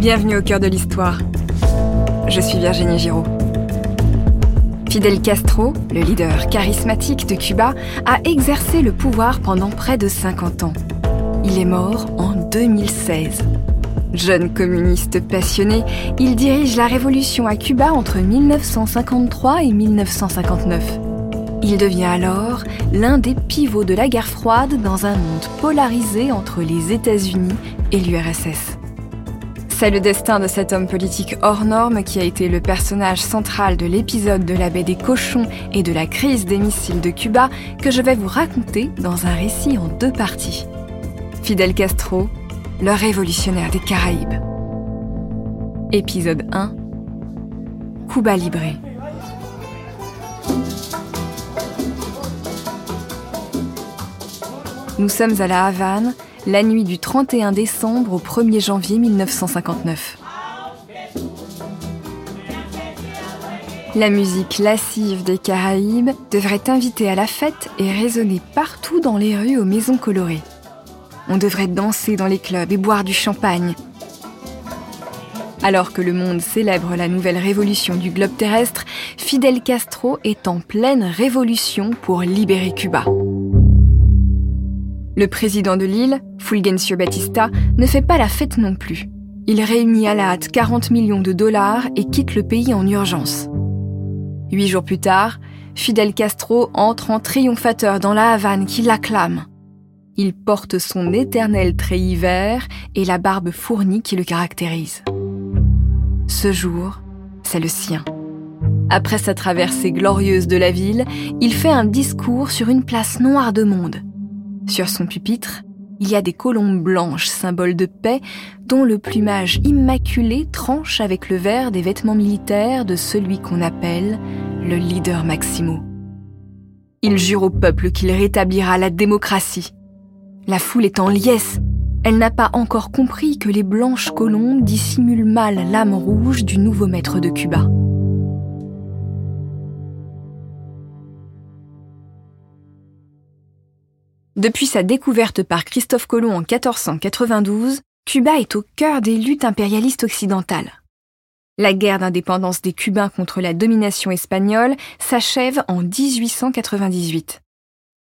Bienvenue au cœur de l'histoire. Je suis Virginie Giraud. Fidel Castro, le leader charismatique de Cuba, a exercé le pouvoir pendant près de 50 ans. Il est mort en 2016. Jeune communiste passionné, il dirige la révolution à Cuba entre 1953 et 1959. Il devient alors l'un des pivots de la guerre froide dans un monde polarisé entre les États-Unis et l'URSS. C'est le destin de cet homme politique hors norme qui a été le personnage central de l'épisode de la baie des cochons et de la crise des missiles de Cuba que je vais vous raconter dans un récit en deux parties. Fidel Castro, le révolutionnaire des Caraïbes. Épisode 1 Cuba Libre. Nous sommes à La Havane, la nuit du 31 décembre au 1er janvier 1959. La musique lascive des Caraïbes devrait inviter à la fête et résonner partout dans les rues aux maisons colorées. On devrait danser dans les clubs et boire du champagne. Alors que le monde célèbre la nouvelle révolution du globe terrestre, Fidel Castro est en pleine révolution pour libérer Cuba. Le président de l'île, Fulgencio Batista, ne fait pas la fête non plus. Il réunit à la hâte 40 millions de dollars et quitte le pays en urgence. Huit jours plus tard, Fidel Castro entre en triomphateur dans la Havane qui l'acclame. Il porte son éternel treillis vert et la barbe fournie qui le caractérise. Ce jour, c'est le sien. Après sa traversée glorieuse de la ville, il fait un discours sur une place noire de monde. Sur son pupitre, il y a des colombes blanches, symboles de paix, dont le plumage immaculé tranche avec le vert des vêtements militaires de celui qu'on appelle le leader Maximo. Il jure au peuple qu'il rétablira la démocratie. La foule est en liesse. Elle n'a pas encore compris que les blanches colombes dissimulent mal l'âme rouge du nouveau maître de Cuba. Depuis sa découverte par Christophe Colomb en 1492, Cuba est au cœur des luttes impérialistes occidentales. La guerre d'indépendance des Cubains contre la domination espagnole s'achève en 1898.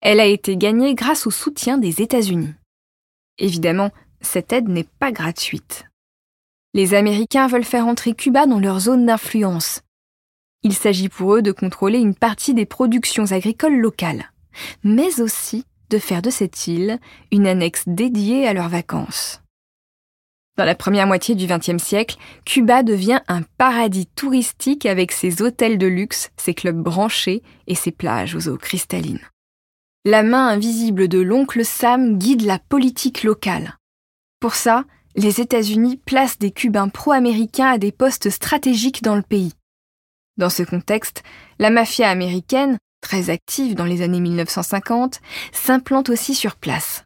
Elle a été gagnée grâce au soutien des États-Unis. Évidemment, cette aide n'est pas gratuite. Les Américains veulent faire entrer Cuba dans leur zone d'influence. Il s'agit pour eux de contrôler une partie des productions agricoles locales, mais aussi de faire de cette île une annexe dédiée à leurs vacances. Dans la première moitié du XXe siècle, Cuba devient un paradis touristique avec ses hôtels de luxe, ses clubs branchés et ses plages aux eaux cristallines. La main invisible de l'oncle Sam guide la politique locale. Pour ça, les États-Unis placent des Cubains pro-américains à des postes stratégiques dans le pays. Dans ce contexte, la mafia américaine, très active dans les années 1950, s'implante aussi sur place.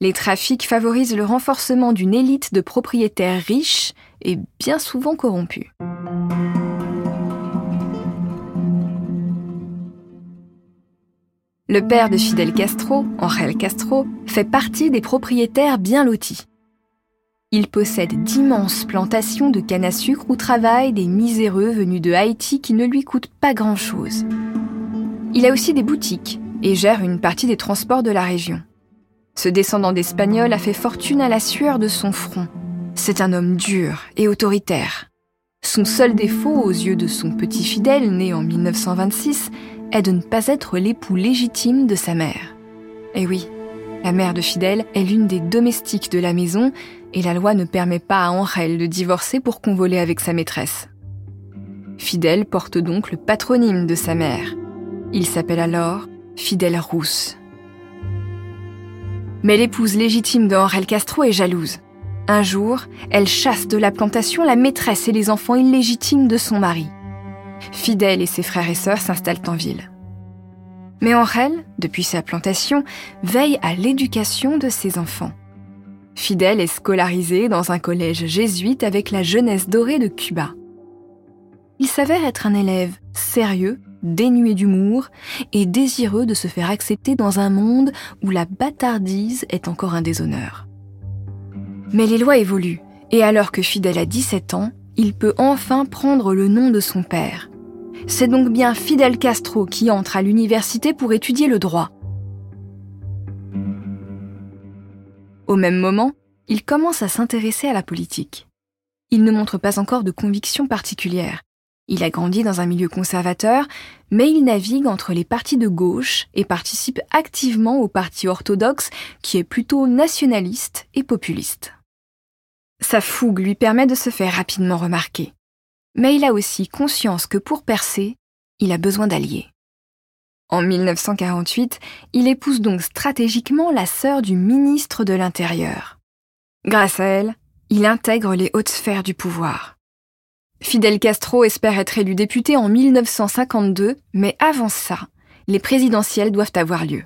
Les trafics favorisent le renforcement d'une élite de propriétaires riches et bien souvent corrompus. Le père de Fidel Castro, Angel Castro, fait partie des propriétaires bien lotis. Il possède d'immenses plantations de canne à sucre où travaillent des miséreux venus de Haïti qui ne lui coûtent pas grand-chose. Il a aussi des boutiques et gère une partie des transports de la région. Ce descendant d'Espagnol a fait fortune à la sueur de son front. C'est un homme dur et autoritaire. Son seul défaut aux yeux de son petit fidèle, né en 1926, est de ne pas être l'époux légitime de sa mère. Et oui, la mère de Fidèle est l'une des domestiques de la maison et la loi ne permet pas à Angel de divorcer pour convoler avec sa maîtresse. Fidèle porte donc le patronyme de sa mère, il s'appelle alors Fidel Rousse. Mais l'épouse légitime de Castro est jalouse. Un jour, elle chasse de la plantation la maîtresse et les enfants illégitimes de son mari. Fidel et ses frères et sœurs s'installent en ville. Mais Angel, depuis sa plantation, veille à l'éducation de ses enfants. Fidel est scolarisé dans un collège jésuite avec la jeunesse dorée de Cuba. Il s'avère être un élève sérieux dénué d'humour et désireux de se faire accepter dans un monde où la bâtardise est encore un déshonneur. Mais les lois évoluent Et alors que Fidel a 17 ans, il peut enfin prendre le nom de son père. C'est donc bien Fidel Castro qui entre à l'université pour étudier le droit. Au même moment, il commence à s'intéresser à la politique. Il ne montre pas encore de conviction particulière. Il a grandi dans un milieu conservateur, mais il navigue entre les partis de gauche et participe activement au parti orthodoxe qui est plutôt nationaliste et populiste. Sa fougue lui permet de se faire rapidement remarquer. Mais il a aussi conscience que pour percer, il a besoin d'alliés. En 1948, il épouse donc stratégiquement la sœur du ministre de l'Intérieur. Grâce à elle, il intègre les hautes sphères du pouvoir. Fidel Castro espère être élu député en 1952, mais avant ça, les présidentielles doivent avoir lieu.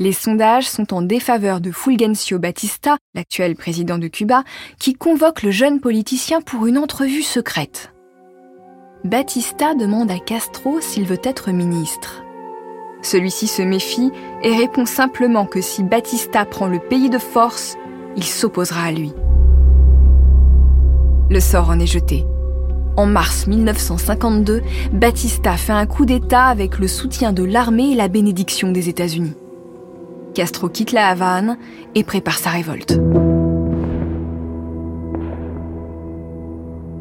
Les sondages sont en défaveur de Fulgencio Batista, l'actuel président de Cuba, qui convoque le jeune politicien pour une entrevue secrète. Batista demande à Castro s'il veut être ministre. Celui-ci se méfie et répond simplement que si Batista prend le pays de force, il s'opposera à lui. Le sort en est jeté. En mars 1952, Batista fait un coup d'État avec le soutien de l'armée et la bénédiction des États-Unis. Castro quitte la Havane et prépare sa révolte.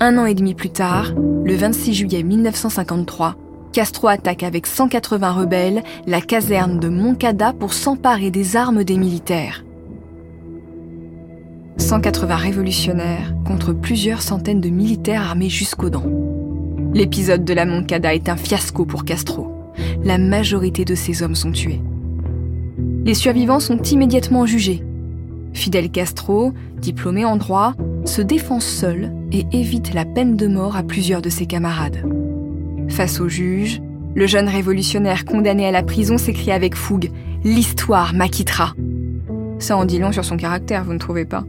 Un an et demi plus tard, le 26 juillet 1953, Castro attaque avec 180 rebelles la caserne de Moncada pour s'emparer des armes des militaires. 180 révolutionnaires contre plusieurs centaines de militaires armés jusqu'aux dents. L'épisode de la Moncada est un fiasco pour Castro. La majorité de ses hommes sont tués. Les survivants sont immédiatement jugés. Fidel Castro, diplômé en droit, se défend seul et évite la peine de mort à plusieurs de ses camarades. Face au juge, le jeune révolutionnaire condamné à la prison s'écrie avec fougue L'histoire m'acquittera. Ça en dit long sur son caractère, vous ne trouvez pas?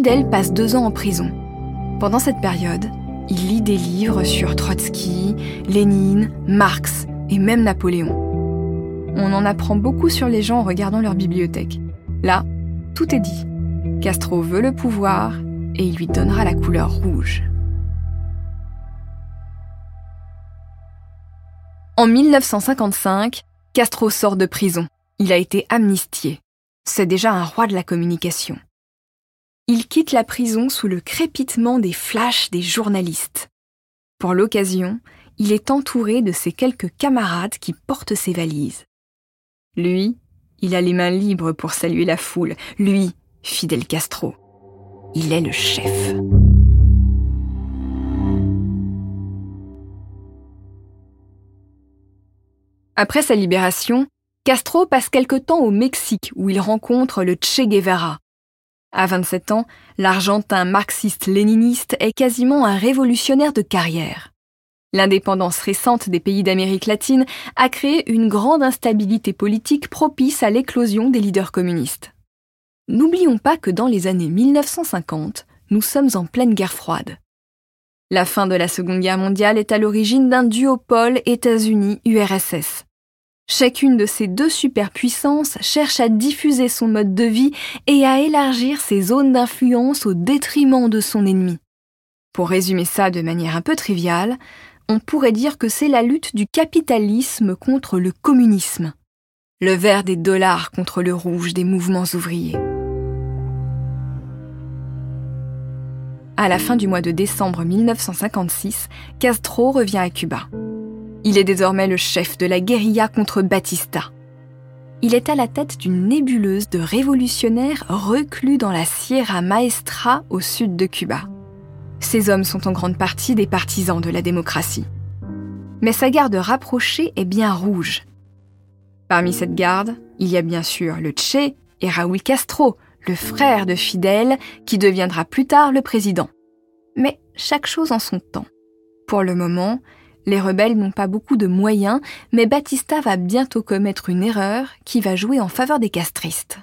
Fidel passe deux ans en prison. Pendant cette période, il lit des livres sur Trotsky, Lénine, Marx et même Napoléon. On en apprend beaucoup sur les gens en regardant leur bibliothèque. Là, tout est dit. Castro veut le pouvoir et il lui donnera la couleur rouge. En 1955, Castro sort de prison. Il a été amnistié. C'est déjà un roi de la communication il quitte la prison sous le crépitement des flashs des journalistes. Pour l'occasion, il est entouré de ses quelques camarades qui portent ses valises. Lui, il a les mains libres pour saluer la foule. Lui, Fidel Castro. Il est le chef. Après sa libération, Castro passe quelque temps au Mexique où il rencontre le Che Guevara, à 27 ans, l'Argentin marxiste-léniniste est quasiment un révolutionnaire de carrière. L'indépendance récente des pays d'Amérique latine a créé une grande instabilité politique propice à l'éclosion des leaders communistes. N'oublions pas que dans les années 1950, nous sommes en pleine guerre froide. La fin de la Seconde Guerre mondiale est à l'origine d'un duopole États-Unis-URSS. Chacune de ces deux superpuissances cherche à diffuser son mode de vie et à élargir ses zones d'influence au détriment de son ennemi. Pour résumer ça de manière un peu triviale, on pourrait dire que c'est la lutte du capitalisme contre le communisme, le vert des dollars contre le rouge des mouvements ouvriers. À la fin du mois de décembre 1956, Castro revient à Cuba. Il est désormais le chef de la guérilla contre Batista. Il est à la tête d'une nébuleuse de révolutionnaires reclus dans la Sierra Maestra au sud de Cuba. Ces hommes sont en grande partie des partisans de la démocratie. Mais sa garde rapprochée est bien rouge. Parmi cette garde, il y a bien sûr le Che et Raúl Castro, le frère de Fidel, qui deviendra plus tard le président. Mais chaque chose en son temps. Pour le moment, les rebelles n'ont pas beaucoup de moyens, mais Batista va bientôt commettre une erreur qui va jouer en faveur des castristes.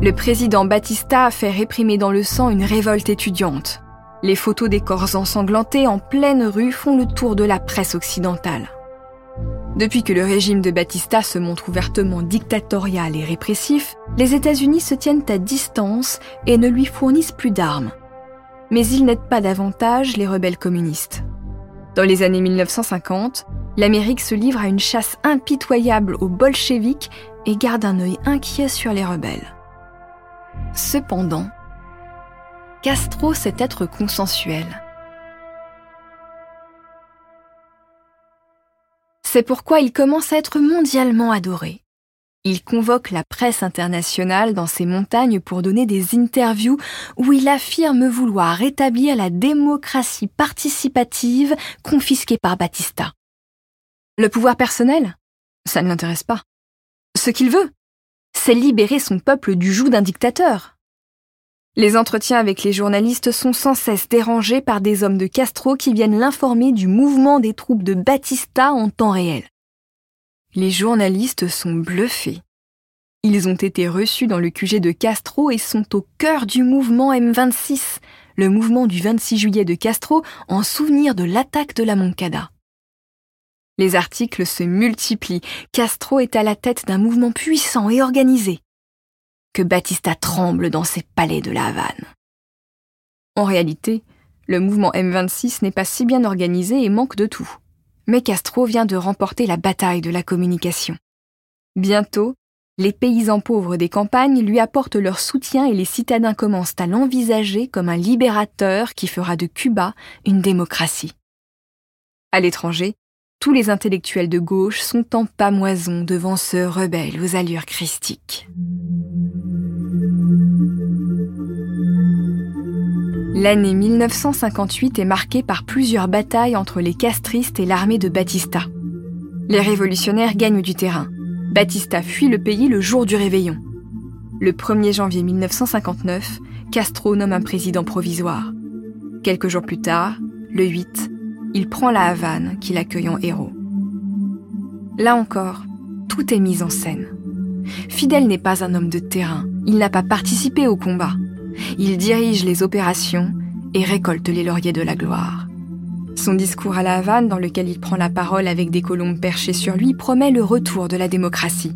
Le président Batista a fait réprimer dans le sang une révolte étudiante. Les photos des corps ensanglantés en pleine rue font le tour de la presse occidentale. Depuis que le régime de Batista se montre ouvertement dictatorial et répressif, les États-Unis se tiennent à distance et ne lui fournissent plus d'armes. Mais ils n'aident pas davantage les rebelles communistes. Dans les années 1950, l'Amérique se livre à une chasse impitoyable aux bolcheviks et garde un œil inquiet sur les rebelles. Cependant, Castro sait être consensuel. C'est pourquoi il commence à être mondialement adoré. Il convoque la presse internationale dans ses montagnes pour donner des interviews où il affirme vouloir rétablir la démocratie participative confisquée par Batista. Le pouvoir personnel? Ça ne l'intéresse pas. Ce qu'il veut, c'est libérer son peuple du joug d'un dictateur. Les entretiens avec les journalistes sont sans cesse dérangés par des hommes de Castro qui viennent l'informer du mouvement des troupes de Batista en temps réel. Les journalistes sont bluffés. Ils ont été reçus dans le QG de Castro et sont au cœur du mouvement M26, le mouvement du 26 juillet de Castro en souvenir de l'attaque de la Moncada. Les articles se multiplient. Castro est à la tête d'un mouvement puissant et organisé que Batista tremble dans ses palais de la Havane. En réalité, le mouvement M26 n'est pas si bien organisé et manque de tout. Mais Castro vient de remporter la bataille de la communication. Bientôt, les paysans pauvres des campagnes lui apportent leur soutien et les citadins commencent à l'envisager comme un libérateur qui fera de Cuba une démocratie. À l'étranger, tous les intellectuels de gauche sont en pamoison devant ce rebelle aux allures christiques. L'année 1958 est marquée par plusieurs batailles entre les castristes et l'armée de Batista. Les révolutionnaires gagnent du terrain. Batista fuit le pays le jour du réveillon. Le 1er janvier 1959, Castro nomme un président provisoire. Quelques jours plus tard, le 8, il prend la Havane qu'il accueille en héros. Là encore, tout est mis en scène. Fidel n'est pas un homme de terrain, il n'a pas participé au combat. Il dirige les opérations et récolte les lauriers de la gloire. Son discours à la Havane, dans lequel il prend la parole avec des colombes perchées sur lui, promet le retour de la démocratie.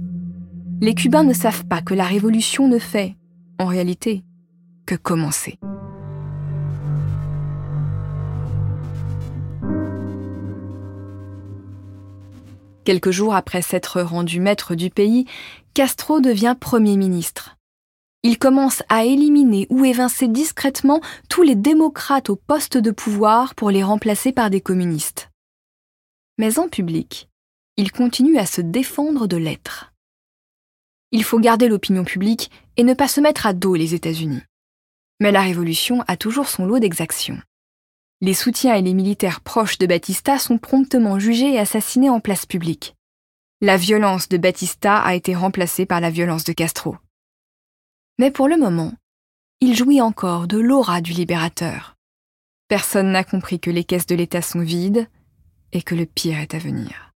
Les Cubains ne savent pas que la révolution ne fait, en réalité, que commencer. Quelques jours après s'être rendu maître du pays, Castro devient Premier ministre il commence à éliminer ou évincer discrètement tous les démocrates au poste de pouvoir pour les remplacer par des communistes. Mais en public, il continue à se défendre de l'être. Il faut garder l'opinion publique et ne pas se mettre à dos les États-Unis. Mais la révolution a toujours son lot d'exactions. Les soutiens et les militaires proches de Batista sont promptement jugés et assassinés en place publique. La violence de Batista a été remplacée par la violence de Castro. Mais pour le moment, il jouit encore de l'aura du libérateur. Personne n'a compris que les caisses de l'État sont vides et que le pire est à venir.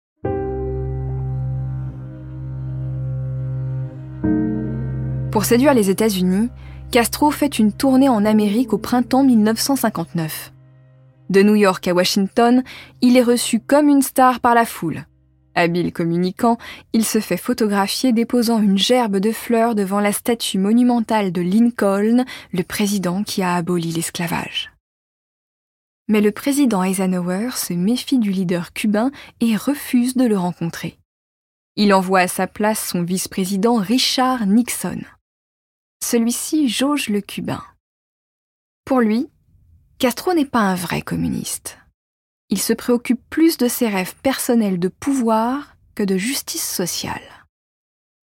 Pour séduire les États-Unis, Castro fait une tournée en Amérique au printemps 1959. De New York à Washington, il est reçu comme une star par la foule. Habile communicant, il se fait photographier déposant une gerbe de fleurs devant la statue monumentale de Lincoln, le président qui a aboli l'esclavage. Mais le président Eisenhower se méfie du leader cubain et refuse de le rencontrer. Il envoie à sa place son vice-président Richard Nixon. Celui-ci jauge le cubain. Pour lui, Castro n'est pas un vrai communiste il se préoccupe plus de ses rêves personnels de pouvoir que de justice sociale.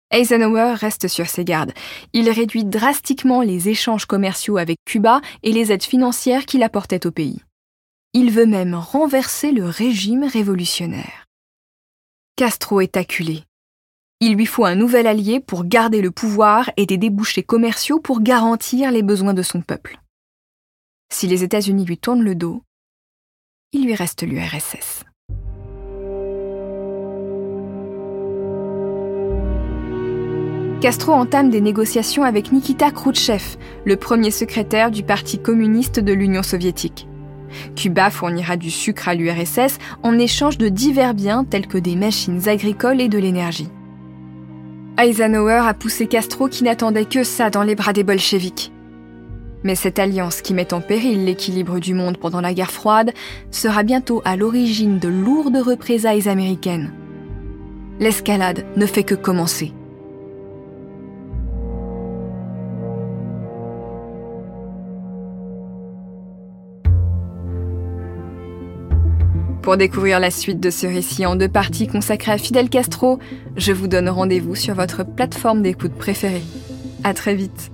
Eisenhower reste sur ses gardes. Il réduit drastiquement les échanges commerciaux avec Cuba et les aides financières qu'il apportait au pays. Il veut même renverser le régime révolutionnaire. Castro est acculé. Il lui faut un nouvel allié pour garder le pouvoir et des débouchés commerciaux pour garantir les besoins de son peuple. Si les États-Unis lui tournent le dos, il lui reste l'URSS. Castro entame des négociations avec Nikita Khrouchtchev, le premier secrétaire du Parti communiste de l'Union soviétique. Cuba fournira du sucre à l'URSS en échange de divers biens tels que des machines agricoles et de l'énergie. Eisenhower a poussé Castro qui n'attendait que ça dans les bras des bolcheviks. Mais cette alliance qui met en péril l'équilibre du monde pendant la guerre froide sera bientôt à l'origine de lourdes représailles américaines. L'escalade ne fait que commencer. Pour découvrir la suite de ce récit en deux parties consacré à Fidel Castro, je vous donne rendez-vous sur votre plateforme d'écoute préférée. À très vite.